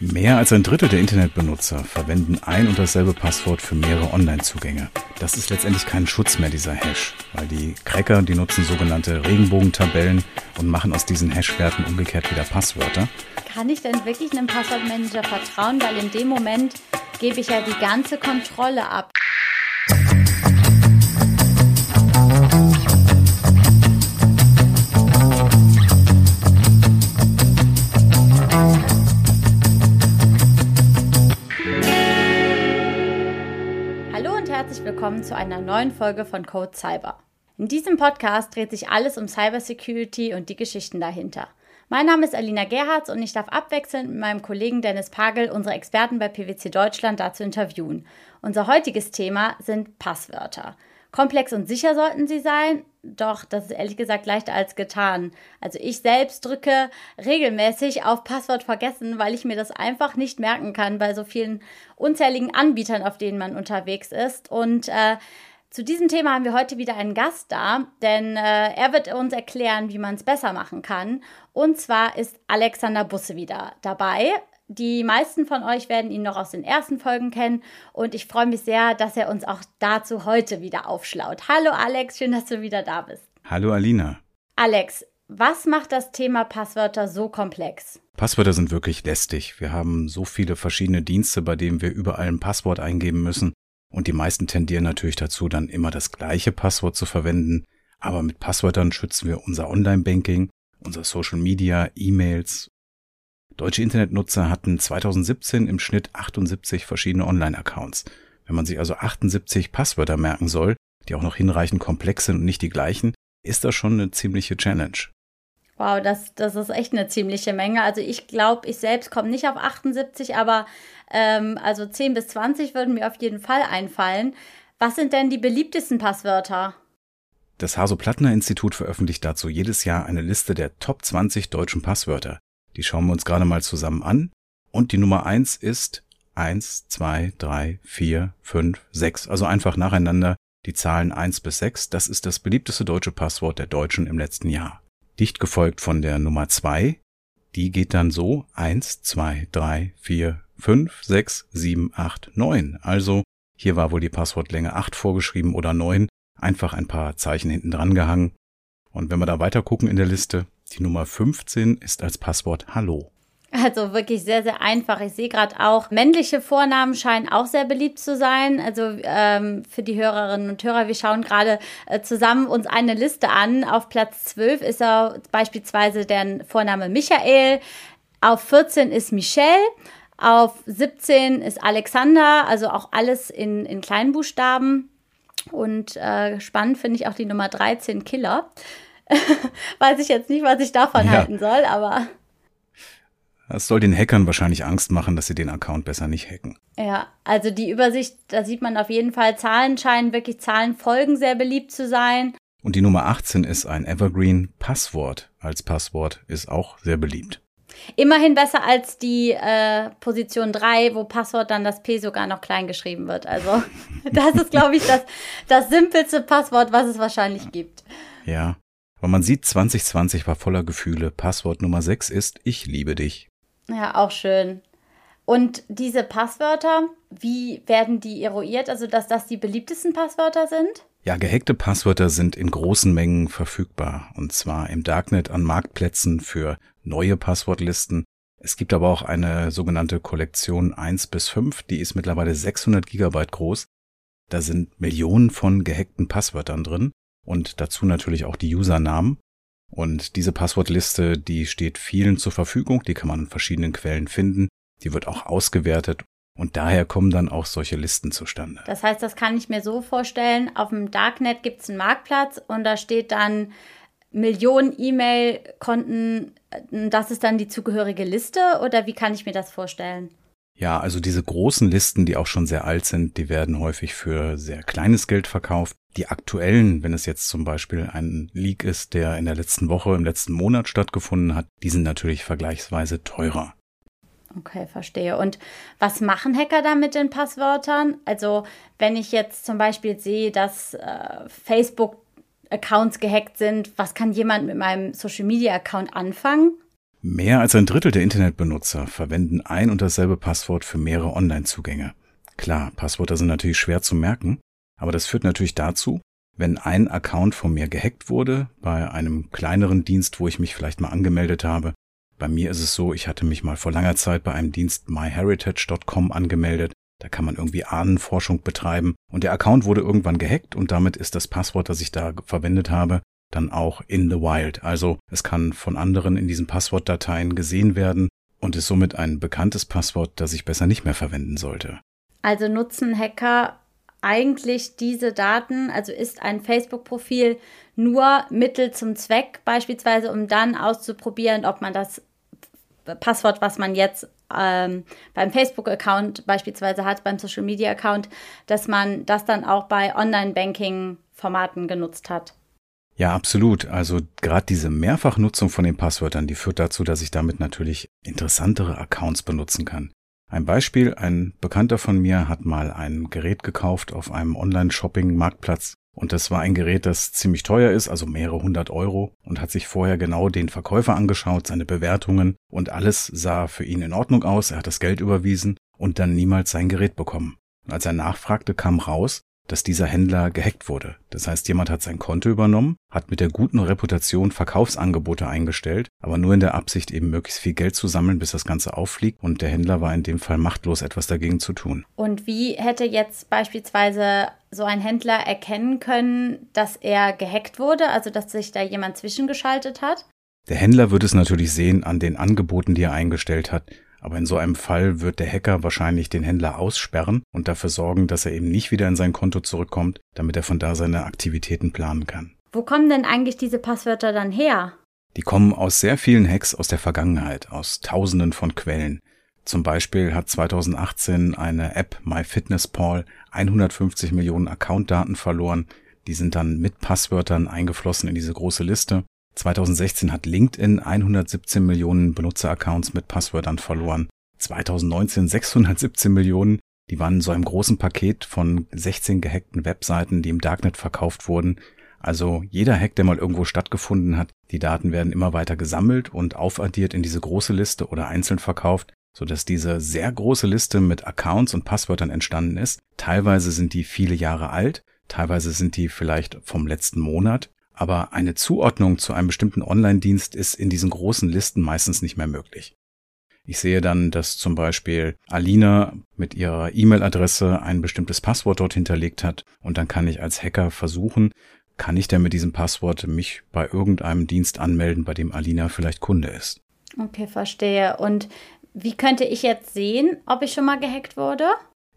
Mehr als ein Drittel der Internetbenutzer verwenden ein und dasselbe Passwort für mehrere Online-Zugänge. Das ist letztendlich kein Schutz mehr, dieser Hash, weil die Cracker, die nutzen sogenannte Regenbogentabellen und machen aus diesen Hash-Werten umgekehrt wieder Passwörter. Kann ich denn wirklich einem Passwortmanager vertrauen, weil in dem Moment gebe ich ja die ganze Kontrolle ab. Willkommen zu einer neuen Folge von Code Cyber. In diesem Podcast dreht sich alles um Cybersecurity und die Geschichten dahinter. Mein Name ist Alina Gerhards und ich darf abwechselnd mit meinem Kollegen Dennis Pagel unsere Experten bei PwC Deutschland dazu interviewen. Unser heutiges Thema sind Passwörter. Komplex und sicher sollten sie sein, doch das ist ehrlich gesagt leichter als getan. Also ich selbst drücke regelmäßig auf Passwort vergessen, weil ich mir das einfach nicht merken kann bei so vielen unzähligen Anbietern, auf denen man unterwegs ist. Und äh, zu diesem Thema haben wir heute wieder einen Gast da, denn äh, er wird uns erklären, wie man es besser machen kann. Und zwar ist Alexander Busse wieder dabei. Die meisten von euch werden ihn noch aus den ersten Folgen kennen und ich freue mich sehr, dass er uns auch dazu heute wieder aufschlaut. Hallo Alex, schön, dass du wieder da bist. Hallo Alina. Alex, was macht das Thema Passwörter so komplex? Passwörter sind wirklich lästig. Wir haben so viele verschiedene Dienste, bei denen wir überall ein Passwort eingeben müssen. Und die meisten tendieren natürlich dazu, dann immer das gleiche Passwort zu verwenden. Aber mit Passwörtern schützen wir unser Online-Banking, unser Social Media, E-Mails Deutsche Internetnutzer hatten 2017 im Schnitt 78 verschiedene Online-Accounts. Wenn man sich also 78 Passwörter merken soll, die auch noch hinreichend komplex sind und nicht die gleichen, ist das schon eine ziemliche Challenge. Wow, das, das ist echt eine ziemliche Menge. Also ich glaube, ich selbst komme nicht auf 78, aber ähm, also 10 bis 20 würden mir auf jeden Fall einfallen. Was sind denn die beliebtesten Passwörter? Das Haso-Plattner-Institut veröffentlicht dazu jedes Jahr eine Liste der Top 20 deutschen Passwörter. Die schauen wir uns gerade mal zusammen an. Und die Nummer eins ist eins, zwei, drei, vier, fünf, sechs. Also einfach nacheinander die Zahlen eins bis sechs. Das ist das beliebteste deutsche Passwort der Deutschen im letzten Jahr. Dicht gefolgt von der Nummer zwei. Die geht dann so eins, zwei, drei, vier, fünf, sechs, sieben, acht, neun. Also hier war wohl die Passwortlänge acht vorgeschrieben oder neun. Einfach ein paar Zeichen hinten dran gehangen. Und wenn wir da weiter gucken in der Liste, die Nummer 15 ist als Passwort Hallo. Also wirklich sehr, sehr einfach. Ich sehe gerade auch, männliche Vornamen scheinen auch sehr beliebt zu sein. Also ähm, für die Hörerinnen und Hörer, wir schauen gerade äh, zusammen uns eine Liste an. Auf Platz 12 ist er beispielsweise der Vorname Michael. Auf 14 ist Michelle. Auf 17 ist Alexander, also auch alles in, in Kleinbuchstaben. Und äh, spannend finde ich auch die Nummer 13, Killer. Weiß ich jetzt nicht, was ich davon ja. halten soll, aber. Das soll den Hackern wahrscheinlich Angst machen, dass sie den Account besser nicht hacken. Ja, also die Übersicht, da sieht man auf jeden Fall, Zahlen scheinen wirklich Zahlenfolgen sehr beliebt zu sein. Und die Nummer 18 ist ein Evergreen Passwort als Passwort, ist auch sehr beliebt. Immerhin besser als die äh, Position 3, wo Passwort dann das P sogar noch klein geschrieben wird. Also das ist, glaube ich, das, das simpelste Passwort, was es wahrscheinlich gibt. Ja, aber man sieht, 2020 war voller Gefühle. Passwort Nummer 6 ist Ich liebe dich. Ja, auch schön. Und diese Passwörter, wie werden die eruiert? Also, dass das die beliebtesten Passwörter sind? Ja, gehackte Passwörter sind in großen Mengen verfügbar. Und zwar im Darknet an Marktplätzen für neue Passwortlisten. Es gibt aber auch eine sogenannte Kollektion 1 bis 5, die ist mittlerweile 600 Gigabyte groß. Da sind Millionen von gehackten Passwörtern drin und dazu natürlich auch die Usernamen. Und diese Passwortliste, die steht vielen zur Verfügung, die kann man in verschiedenen Quellen finden, die wird auch ausgewertet und daher kommen dann auch solche Listen zustande. Das heißt, das kann ich mir so vorstellen, auf dem Darknet gibt es einen Marktplatz und da steht dann Millionen E-Mail-Konten, das ist dann die zugehörige Liste oder wie kann ich mir das vorstellen? Ja, also diese großen Listen, die auch schon sehr alt sind, die werden häufig für sehr kleines Geld verkauft. Die aktuellen, wenn es jetzt zum Beispiel ein Leak ist, der in der letzten Woche, im letzten Monat stattgefunden hat, die sind natürlich vergleichsweise teurer. Okay, verstehe. Und was machen Hacker da mit den Passwörtern? Also wenn ich jetzt zum Beispiel sehe, dass äh, Facebook Accounts gehackt sind, was kann jemand mit meinem Social Media Account anfangen? Mehr als ein Drittel der Internetbenutzer verwenden ein und dasselbe Passwort für mehrere Online-Zugänge. Klar, Passwörter sind natürlich schwer zu merken, aber das führt natürlich dazu, wenn ein Account von mir gehackt wurde, bei einem kleineren Dienst, wo ich mich vielleicht mal angemeldet habe. Bei mir ist es so, ich hatte mich mal vor langer Zeit bei einem Dienst myheritage.com angemeldet. Da kann man irgendwie Ahnenforschung betreiben. Und der Account wurde irgendwann gehackt und damit ist das Passwort, das ich da verwendet habe, dann auch in the wild. Also es kann von anderen in diesen Passwortdateien gesehen werden und ist somit ein bekanntes Passwort, das ich besser nicht mehr verwenden sollte. Also nutzen Hacker eigentlich diese Daten, also ist ein Facebook-Profil nur Mittel zum Zweck, beispielsweise, um dann auszuprobieren, ob man das Passwort, was man jetzt ähm, beim Facebook-Account beispielsweise hat, beim Social-Media-Account, dass man das dann auch bei Online-Banking-Formaten genutzt hat. Ja, absolut. Also gerade diese Mehrfachnutzung von den Passwörtern, die führt dazu, dass ich damit natürlich interessantere Accounts benutzen kann. Ein Beispiel, ein Bekannter von mir hat mal ein Gerät gekauft auf einem Online-Shopping-Marktplatz und das war ein Gerät, das ziemlich teuer ist, also mehrere hundert Euro und hat sich vorher genau den Verkäufer angeschaut, seine Bewertungen und alles sah für ihn in Ordnung aus, er hat das Geld überwiesen und dann niemals sein Gerät bekommen. Und als er nachfragte, kam raus, dass dieser Händler gehackt wurde. Das heißt, jemand hat sein Konto übernommen, hat mit der guten Reputation Verkaufsangebote eingestellt, aber nur in der Absicht, eben möglichst viel Geld zu sammeln, bis das Ganze auffliegt. Und der Händler war in dem Fall machtlos, etwas dagegen zu tun. Und wie hätte jetzt beispielsweise so ein Händler erkennen können, dass er gehackt wurde, also dass sich da jemand zwischengeschaltet hat? Der Händler wird es natürlich sehen an den Angeboten, die er eingestellt hat. Aber in so einem Fall wird der Hacker wahrscheinlich den Händler aussperren und dafür sorgen, dass er eben nicht wieder in sein Konto zurückkommt, damit er von da seine Aktivitäten planen kann. Wo kommen denn eigentlich diese Passwörter dann her? Die kommen aus sehr vielen Hacks aus der Vergangenheit, aus tausenden von Quellen. Zum Beispiel hat 2018 eine App MyFitnessPal 150 Millionen Accountdaten verloren. Die sind dann mit Passwörtern eingeflossen in diese große Liste. 2016 hat LinkedIn 117 Millionen Benutzeraccounts mit Passwörtern verloren. 2019 617 Millionen. Die waren so einem großen Paket von 16 gehackten Webseiten, die im Darknet verkauft wurden. Also jeder Hack, der mal irgendwo stattgefunden hat, die Daten werden immer weiter gesammelt und aufaddiert in diese große Liste oder einzeln verkauft, sodass diese sehr große Liste mit Accounts und Passwörtern entstanden ist. Teilweise sind die viele Jahre alt, teilweise sind die vielleicht vom letzten Monat aber eine Zuordnung zu einem bestimmten Online-Dienst ist in diesen großen Listen meistens nicht mehr möglich. Ich sehe dann, dass zum Beispiel Alina mit ihrer E-Mail-Adresse ein bestimmtes Passwort dort hinterlegt hat und dann kann ich als Hacker versuchen, kann ich denn mit diesem Passwort mich bei irgendeinem Dienst anmelden, bei dem Alina vielleicht Kunde ist. Okay, verstehe. Und wie könnte ich jetzt sehen, ob ich schon mal gehackt wurde?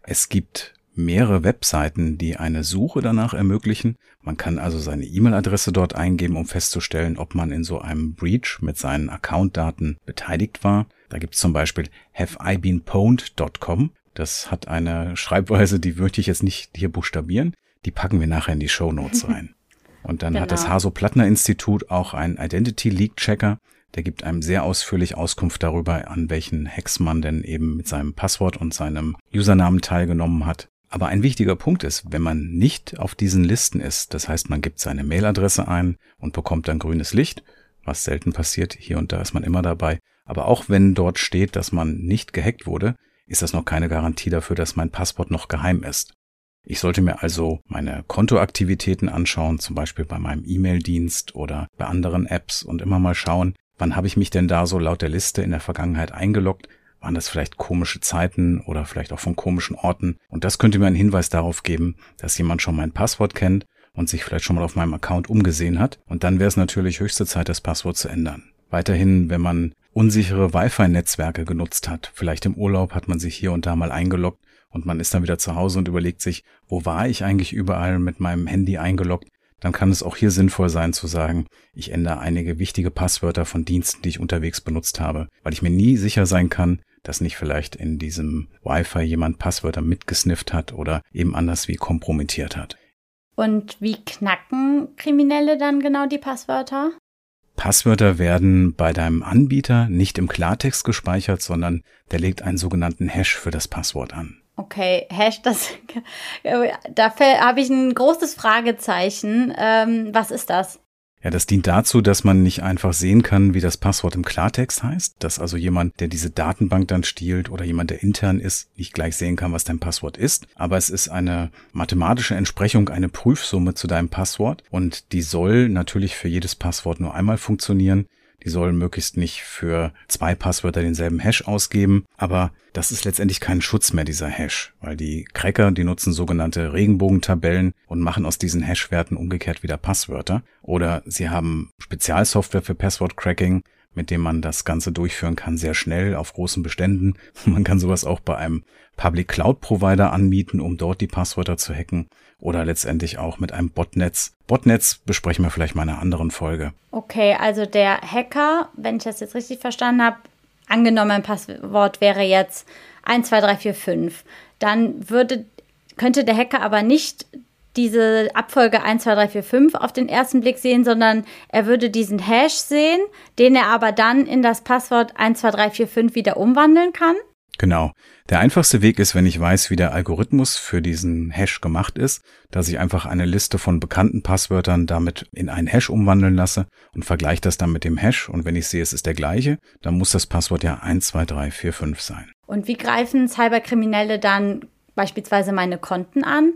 Es gibt mehrere Webseiten, die eine Suche danach ermöglichen. Man kann also seine E-Mail-Adresse dort eingeben, um festzustellen, ob man in so einem Breach mit seinen Accountdaten beteiligt war. Da gibt es zum Beispiel haveibeenpwned.com. Das hat eine Schreibweise, die würde ich jetzt nicht hier buchstabieren. Die packen wir nachher in die Show Notes rein. Und dann genau. hat das. Haso-Plattner-Institut auch einen Identity Leak Checker. Der gibt einem sehr ausführlich Auskunft darüber, an welchen Hacks man denn eben mit seinem Passwort und seinem Usernamen teilgenommen hat. Aber ein wichtiger Punkt ist, wenn man nicht auf diesen Listen ist, das heißt, man gibt seine Mailadresse ein und bekommt dann grünes Licht, was selten passiert, hier und da ist man immer dabei. Aber auch wenn dort steht, dass man nicht gehackt wurde, ist das noch keine Garantie dafür, dass mein Passwort noch geheim ist. Ich sollte mir also meine Kontoaktivitäten anschauen, zum Beispiel bei meinem E-Mail-Dienst oder bei anderen Apps und immer mal schauen, wann habe ich mich denn da so laut der Liste in der Vergangenheit eingeloggt, waren das vielleicht komische Zeiten oder vielleicht auch von komischen Orten? Und das könnte mir einen Hinweis darauf geben, dass jemand schon mein Passwort kennt und sich vielleicht schon mal auf meinem Account umgesehen hat. Und dann wäre es natürlich höchste Zeit, das Passwort zu ändern. Weiterhin, wenn man unsichere Wi-Fi-Netzwerke genutzt hat, vielleicht im Urlaub hat man sich hier und da mal eingeloggt und man ist dann wieder zu Hause und überlegt sich, wo war ich eigentlich überall mit meinem Handy eingeloggt, dann kann es auch hier sinnvoll sein zu sagen, ich ändere einige wichtige Passwörter von Diensten, die ich unterwegs benutzt habe, weil ich mir nie sicher sein kann, dass nicht vielleicht in diesem Wi-Fi jemand Passwörter mitgesnifft hat oder eben anders wie kompromittiert hat. Und wie knacken Kriminelle dann genau die Passwörter? Passwörter werden bei deinem Anbieter nicht im Klartext gespeichert, sondern der legt einen sogenannten Hash für das Passwort an. Okay, Hash, das, dafür habe ich ein großes Fragezeichen. Ähm, was ist das? Ja, das dient dazu, dass man nicht einfach sehen kann, wie das Passwort im Klartext heißt, dass also jemand, der diese Datenbank dann stiehlt oder jemand, der intern ist, nicht gleich sehen kann, was dein Passwort ist. Aber es ist eine mathematische Entsprechung, eine Prüfsumme zu deinem Passwort und die soll natürlich für jedes Passwort nur einmal funktionieren. Die sollen möglichst nicht für zwei Passwörter denselben Hash ausgeben. Aber das ist letztendlich kein Schutz mehr, dieser Hash, weil die Cracker, die nutzen sogenannte Regenbogentabellen und machen aus diesen Hashwerten umgekehrt wieder Passwörter. Oder sie haben Spezialsoftware für Passwort-Cracking, mit dem man das Ganze durchführen kann, sehr schnell auf großen Beständen. Man kann sowas auch bei einem Public Cloud Provider anmieten, um dort die Passwörter zu hacken oder letztendlich auch mit einem Botnetz. Botnetz besprechen wir vielleicht mal in einer anderen Folge. Okay, also der Hacker, wenn ich das jetzt richtig verstanden habe, angenommen ein Passwort wäre jetzt 12345, dann würde könnte der Hacker aber nicht diese Abfolge 12345 auf den ersten Blick sehen, sondern er würde diesen Hash sehen, den er aber dann in das Passwort 12345 wieder umwandeln kann. Genau. Der einfachste Weg ist, wenn ich weiß, wie der Algorithmus für diesen Hash gemacht ist, dass ich einfach eine Liste von bekannten Passwörtern damit in einen Hash umwandeln lasse und vergleiche das dann mit dem Hash. Und wenn ich sehe, es ist der gleiche, dann muss das Passwort ja 12345 sein. Und wie greifen Cyberkriminelle dann beispielsweise meine Konten an?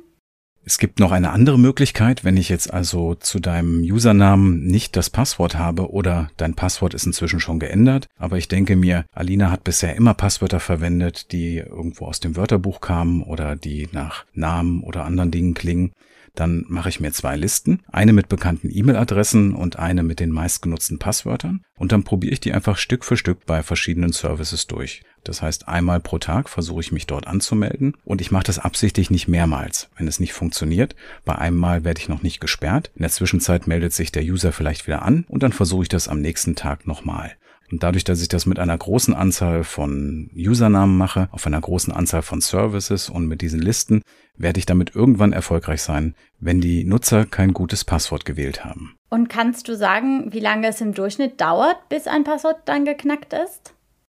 Es gibt noch eine andere Möglichkeit, wenn ich jetzt also zu deinem Usernamen nicht das Passwort habe oder dein Passwort ist inzwischen schon geändert, aber ich denke mir, Alina hat bisher immer Passwörter verwendet, die irgendwo aus dem Wörterbuch kamen oder die nach Namen oder anderen Dingen klingen, dann mache ich mir zwei Listen, eine mit bekannten E-Mail-Adressen und eine mit den meistgenutzten Passwörtern und dann probiere ich die einfach Stück für Stück bei verschiedenen Services durch. Das heißt, einmal pro Tag versuche ich mich dort anzumelden und ich mache das absichtlich nicht mehrmals. Wenn es nicht funktioniert, bei einem Mal werde ich noch nicht gesperrt. In der Zwischenzeit meldet sich der User vielleicht wieder an und dann versuche ich das am nächsten Tag nochmal. Und dadurch, dass ich das mit einer großen Anzahl von Usernamen mache, auf einer großen Anzahl von Services und mit diesen Listen, werde ich damit irgendwann erfolgreich sein, wenn die Nutzer kein gutes Passwort gewählt haben. Und kannst du sagen, wie lange es im Durchschnitt dauert, bis ein Passwort dann geknackt ist?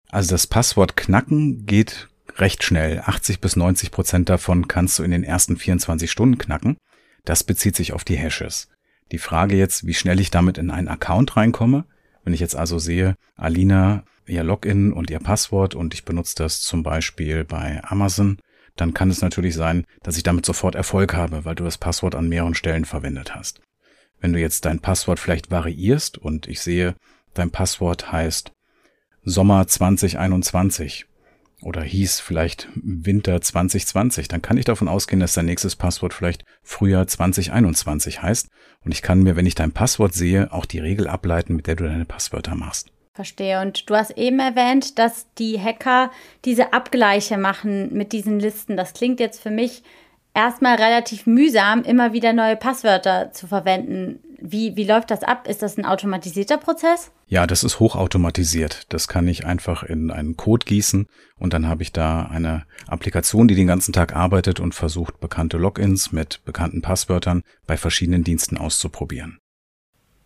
Also das Passwort knacken geht recht schnell. 80 bis 90 Prozent davon kannst du in den ersten 24 Stunden knacken. Das bezieht sich auf die Hashes. Die Frage jetzt, wie schnell ich damit in einen Account reinkomme, wenn ich jetzt also sehe, Alina, ihr Login und ihr Passwort und ich benutze das zum Beispiel bei Amazon, dann kann es natürlich sein, dass ich damit sofort Erfolg habe, weil du das Passwort an mehreren Stellen verwendet hast. Wenn du jetzt dein Passwort vielleicht variierst und ich sehe, dein Passwort heißt Sommer 2021 oder hieß vielleicht Winter 2020, dann kann ich davon ausgehen, dass dein nächstes Passwort vielleicht Frühjahr 2021 heißt. Und ich kann mir, wenn ich dein Passwort sehe, auch die Regel ableiten, mit der du deine Passwörter machst. Verstehe. Und du hast eben erwähnt, dass die Hacker diese Abgleiche machen mit diesen Listen. Das klingt jetzt für mich erstmal relativ mühsam, immer wieder neue Passwörter zu verwenden. Wie, wie läuft das ab? Ist das ein automatisierter Prozess? Ja, das ist hochautomatisiert. Das kann ich einfach in einen Code gießen und dann habe ich da eine Applikation, die den ganzen Tag arbeitet und versucht, bekannte Logins mit bekannten Passwörtern bei verschiedenen Diensten auszuprobieren.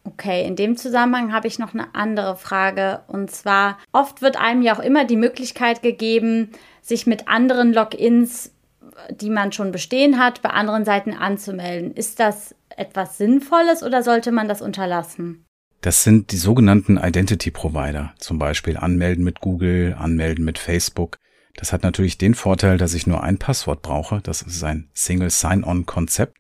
Okay, in dem Zusammenhang habe ich noch eine andere Frage. Und zwar, oft wird einem ja auch immer die Möglichkeit gegeben, sich mit anderen Logins, die man schon bestehen hat, bei anderen Seiten anzumelden. Ist das etwas Sinnvolles oder sollte man das unterlassen? Das sind die sogenannten Identity Provider, zum Beispiel anmelden mit Google, anmelden mit Facebook. Das hat natürlich den Vorteil, dass ich nur ein Passwort brauche. Das ist ein Single Sign-On-Konzept.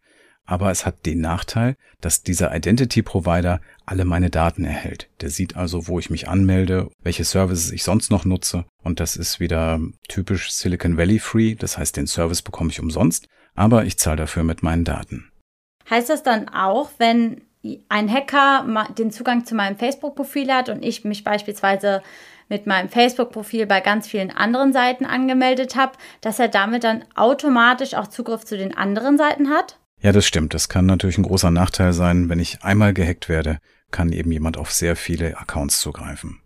Aber es hat den Nachteil, dass dieser Identity Provider alle meine Daten erhält. Der sieht also, wo ich mich anmelde, welche Services ich sonst noch nutze. Und das ist wieder typisch Silicon Valley Free. Das heißt, den Service bekomme ich umsonst, aber ich zahle dafür mit meinen Daten. Heißt das dann auch, wenn ein Hacker den Zugang zu meinem Facebook-Profil hat und ich mich beispielsweise mit meinem Facebook-Profil bei ganz vielen anderen Seiten angemeldet habe, dass er damit dann automatisch auch Zugriff zu den anderen Seiten hat? Ja, das stimmt. Das kann natürlich ein großer Nachteil sein. Wenn ich einmal gehackt werde, kann eben jemand auf sehr viele Accounts zugreifen.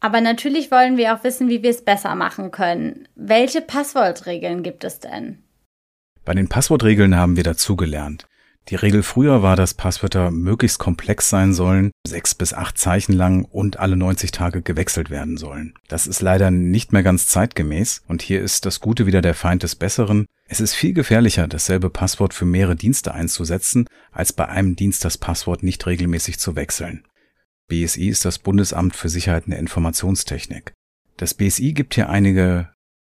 Aber natürlich wollen wir auch wissen, wie wir es besser machen können. Welche Passwortregeln gibt es denn? Bei den Passwortregeln haben wir dazugelernt. Die Regel früher war, dass Passwörter möglichst komplex sein sollen, sechs bis acht Zeichen lang und alle 90 Tage gewechselt werden sollen. Das ist leider nicht mehr ganz zeitgemäß und hier ist das Gute wieder der Feind des Besseren. Es ist viel gefährlicher, dasselbe Passwort für mehrere Dienste einzusetzen, als bei einem Dienst das Passwort nicht regelmäßig zu wechseln. BSI ist das Bundesamt für Sicherheit in der Informationstechnik. Das BSI gibt hier einige,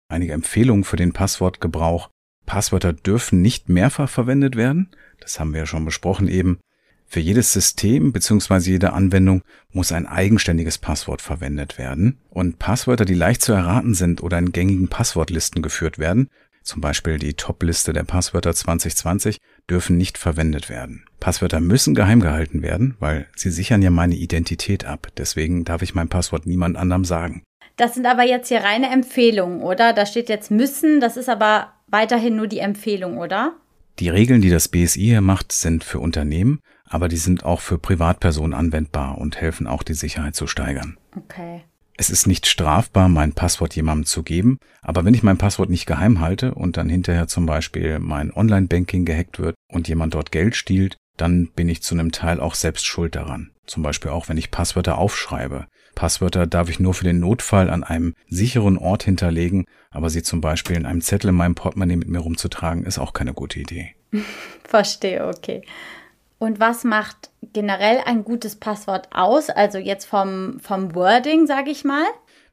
einige Empfehlungen für den Passwortgebrauch. Passwörter dürfen nicht mehrfach verwendet werden das haben wir ja schon besprochen eben, für jedes System bzw. jede Anwendung muss ein eigenständiges Passwort verwendet werden und Passwörter, die leicht zu erraten sind oder in gängigen Passwortlisten geführt werden, zum Beispiel die Top-Liste der Passwörter 2020, dürfen nicht verwendet werden. Passwörter müssen geheim gehalten werden, weil sie sichern ja meine Identität ab. Deswegen darf ich mein Passwort niemand anderem sagen. Das sind aber jetzt hier reine Empfehlungen, oder? Da steht jetzt müssen, das ist aber weiterhin nur die Empfehlung, oder? Die Regeln, die das BSI hier macht, sind für Unternehmen, aber die sind auch für Privatpersonen anwendbar und helfen auch, die Sicherheit zu steigern. Okay. Es ist nicht strafbar, mein Passwort jemandem zu geben, aber wenn ich mein Passwort nicht geheim halte und dann hinterher zum Beispiel mein Online-Banking gehackt wird und jemand dort Geld stiehlt, dann bin ich zu einem Teil auch selbst schuld daran. Zum Beispiel auch, wenn ich Passwörter aufschreibe. Passwörter darf ich nur für den Notfall an einem sicheren Ort hinterlegen, aber sie zum Beispiel in einem Zettel in meinem Portemonnaie mit mir rumzutragen, ist auch keine gute Idee. Verstehe, okay. Und was macht generell ein gutes Passwort aus? Also jetzt vom, vom Wording, sage ich mal.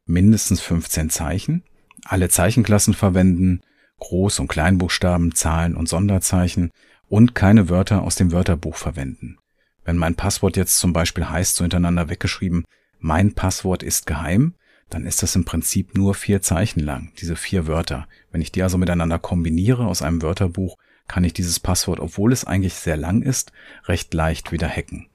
Mindestens 15 Zeichen. Alle Zeichenklassen verwenden, Groß- und Kleinbuchstaben, Zahlen und Sonderzeichen und keine Wörter aus dem Wörterbuch verwenden. Wenn mein Passwort jetzt zum Beispiel heißt, so hintereinander weggeschrieben, mein Passwort ist geheim, dann ist das im Prinzip nur vier Zeichen lang, diese vier Wörter. Wenn ich die also miteinander kombiniere aus einem Wörterbuch, kann ich dieses Passwort, obwohl es eigentlich sehr lang ist, recht leicht wieder hacken.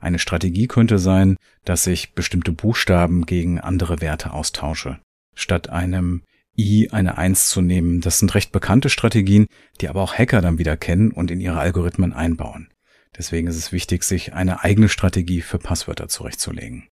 Eine Strategie könnte sein, dass ich bestimmte Buchstaben gegen andere Werte austausche. Statt einem I eine Eins zu nehmen, das sind recht bekannte Strategien, die aber auch Hacker dann wieder kennen und in ihre Algorithmen einbauen. Deswegen ist es wichtig, sich eine eigene Strategie für Passwörter zurechtzulegen.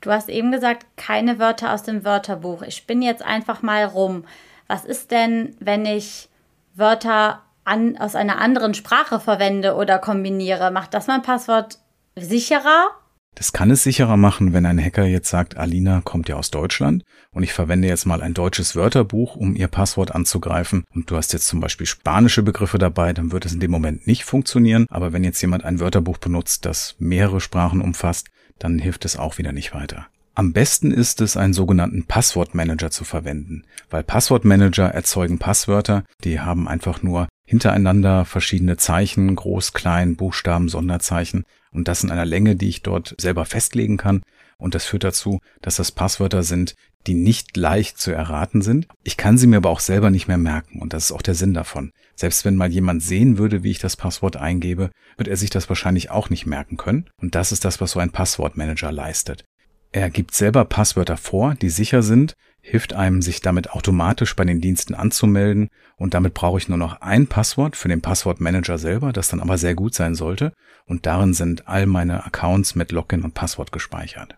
Du hast eben gesagt, keine Wörter aus dem Wörterbuch. Ich bin jetzt einfach mal rum. Was ist denn, wenn ich Wörter an, aus einer anderen Sprache verwende oder kombiniere? Macht das mein Passwort sicherer? Das kann es sicherer machen, wenn ein Hacker jetzt sagt, Alina kommt ja aus Deutschland und ich verwende jetzt mal ein deutsches Wörterbuch, um ihr Passwort anzugreifen und du hast jetzt zum Beispiel spanische Begriffe dabei, dann wird es in dem Moment nicht funktionieren. Aber wenn jetzt jemand ein Wörterbuch benutzt, das mehrere Sprachen umfasst, dann hilft es auch wieder nicht weiter. Am besten ist es, einen sogenannten Passwortmanager zu verwenden, weil Passwortmanager erzeugen Passwörter, die haben einfach nur hintereinander verschiedene Zeichen, Groß, Klein, Buchstaben, Sonderzeichen und das in einer Länge, die ich dort selber festlegen kann. Und das führt dazu, dass das Passwörter sind, die nicht leicht zu erraten sind. Ich kann sie mir aber auch selber nicht mehr merken und das ist auch der Sinn davon. Selbst wenn mal jemand sehen würde, wie ich das Passwort eingebe, wird er sich das wahrscheinlich auch nicht merken können. Und das ist das, was so ein Passwortmanager leistet. Er gibt selber Passwörter vor, die sicher sind, hilft einem, sich damit automatisch bei den Diensten anzumelden und damit brauche ich nur noch ein Passwort für den Passwortmanager selber, das dann aber sehr gut sein sollte und darin sind all meine Accounts mit Login und Passwort gespeichert.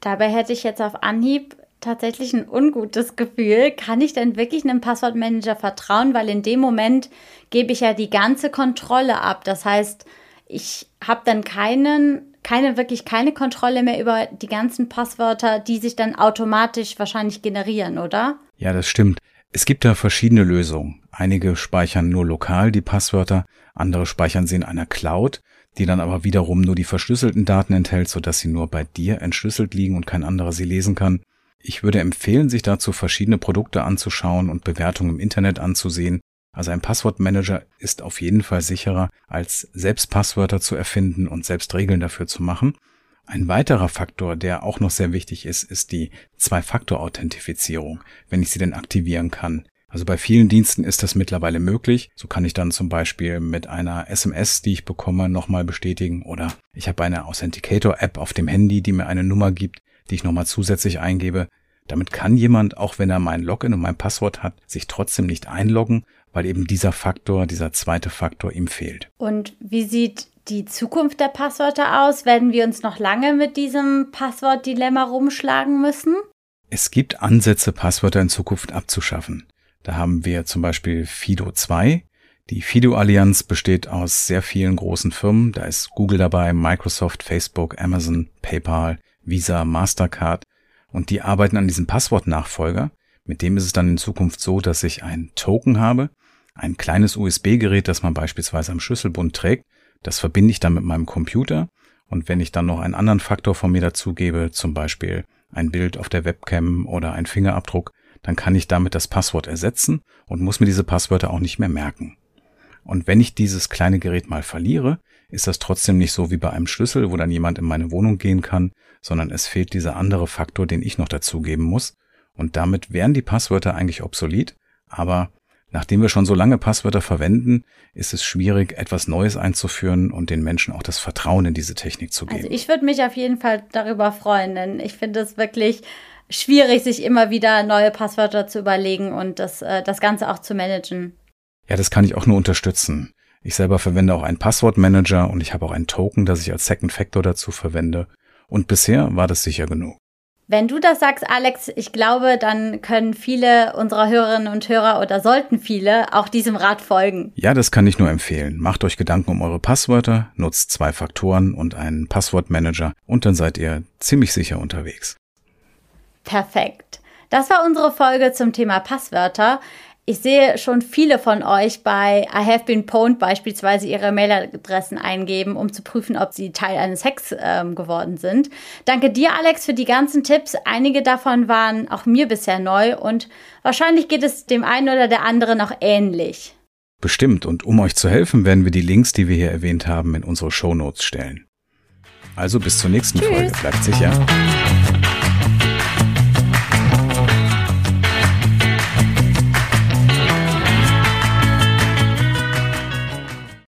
Dabei hätte ich jetzt auf Anhieb tatsächlich ein ungutes Gefühl. Kann ich denn wirklich einem Passwortmanager vertrauen? Weil in dem Moment gebe ich ja die ganze Kontrolle ab. Das heißt, ich habe dann keinen, keine, wirklich keine Kontrolle mehr über die ganzen Passwörter, die sich dann automatisch wahrscheinlich generieren, oder? Ja, das stimmt. Es gibt da verschiedene Lösungen. Einige speichern nur lokal die Passwörter, andere speichern sie in einer Cloud, die dann aber wiederum nur die verschlüsselten Daten enthält, sodass sie nur bei dir entschlüsselt liegen und kein anderer sie lesen kann. Ich würde empfehlen, sich dazu verschiedene Produkte anzuschauen und Bewertungen im Internet anzusehen. Also ein Passwortmanager ist auf jeden Fall sicherer, als selbst Passwörter zu erfinden und selbst Regeln dafür zu machen. Ein weiterer Faktor, der auch noch sehr wichtig ist, ist die Zwei-Faktor-Authentifizierung, wenn ich sie denn aktivieren kann. Also bei vielen Diensten ist das mittlerweile möglich. So kann ich dann zum Beispiel mit einer SMS, die ich bekomme, nochmal bestätigen oder ich habe eine Authenticator-App auf dem Handy, die mir eine Nummer gibt, die ich nochmal zusätzlich eingebe. Damit kann jemand, auch wenn er mein Login und mein Passwort hat, sich trotzdem nicht einloggen, weil eben dieser Faktor, dieser zweite Faktor ihm fehlt. Und wie sieht die Zukunft der Passwörter aus? Werden wir uns noch lange mit diesem Passwortdilemma rumschlagen müssen? Es gibt Ansätze, Passwörter in Zukunft abzuschaffen. Da haben wir zum Beispiel Fido 2, Die FIDO-Allianz besteht aus sehr vielen großen Firmen. Da ist Google dabei, Microsoft, Facebook, Amazon, PayPal, Visa, Mastercard. Und die arbeiten an diesem Passwortnachfolger. Mit dem ist es dann in Zukunft so, dass ich ein Token habe, ein kleines USB-Gerät, das man beispielsweise am Schlüsselbund trägt. Das verbinde ich dann mit meinem Computer. Und wenn ich dann noch einen anderen Faktor von mir dazugebe, zum Beispiel ein Bild auf der Webcam oder ein Fingerabdruck, dann kann ich damit das Passwort ersetzen und muss mir diese Passwörter auch nicht mehr merken. Und wenn ich dieses kleine Gerät mal verliere, ist das trotzdem nicht so wie bei einem Schlüssel, wo dann jemand in meine Wohnung gehen kann, sondern es fehlt dieser andere Faktor, den ich noch dazugeben muss. Und damit wären die Passwörter eigentlich obsolet, aber nachdem wir schon so lange Passwörter verwenden, ist es schwierig, etwas Neues einzuführen und den Menschen auch das Vertrauen in diese Technik zu geben. Also ich würde mich auf jeden Fall darüber freuen, denn ich finde es wirklich schwierig, sich immer wieder neue Passwörter zu überlegen und das, äh, das Ganze auch zu managen. Ja, das kann ich auch nur unterstützen. Ich selber verwende auch einen Passwortmanager und ich habe auch einen Token, das ich als Second Factor dazu verwende. Und bisher war das sicher genug. Wenn du das sagst, Alex, ich glaube, dann können viele unserer Hörerinnen und Hörer oder sollten viele auch diesem Rat folgen. Ja, das kann ich nur empfehlen. Macht euch Gedanken um eure Passwörter, nutzt zwei Faktoren und einen Passwortmanager und dann seid ihr ziemlich sicher unterwegs. Perfekt. Das war unsere Folge zum Thema Passwörter. Ich sehe schon viele von euch bei I have been pwned beispielsweise ihre Mailadressen eingeben, um zu prüfen, ob sie Teil eines Hacks ähm, geworden sind. Danke dir, Alex, für die ganzen Tipps. Einige davon waren auch mir bisher neu und wahrscheinlich geht es dem einen oder der anderen auch ähnlich. Bestimmt. Und um euch zu helfen, werden wir die Links, die wir hier erwähnt haben, in unsere Show Notes stellen. Also bis zur nächsten Tschüss. Folge. Bleibt sicher.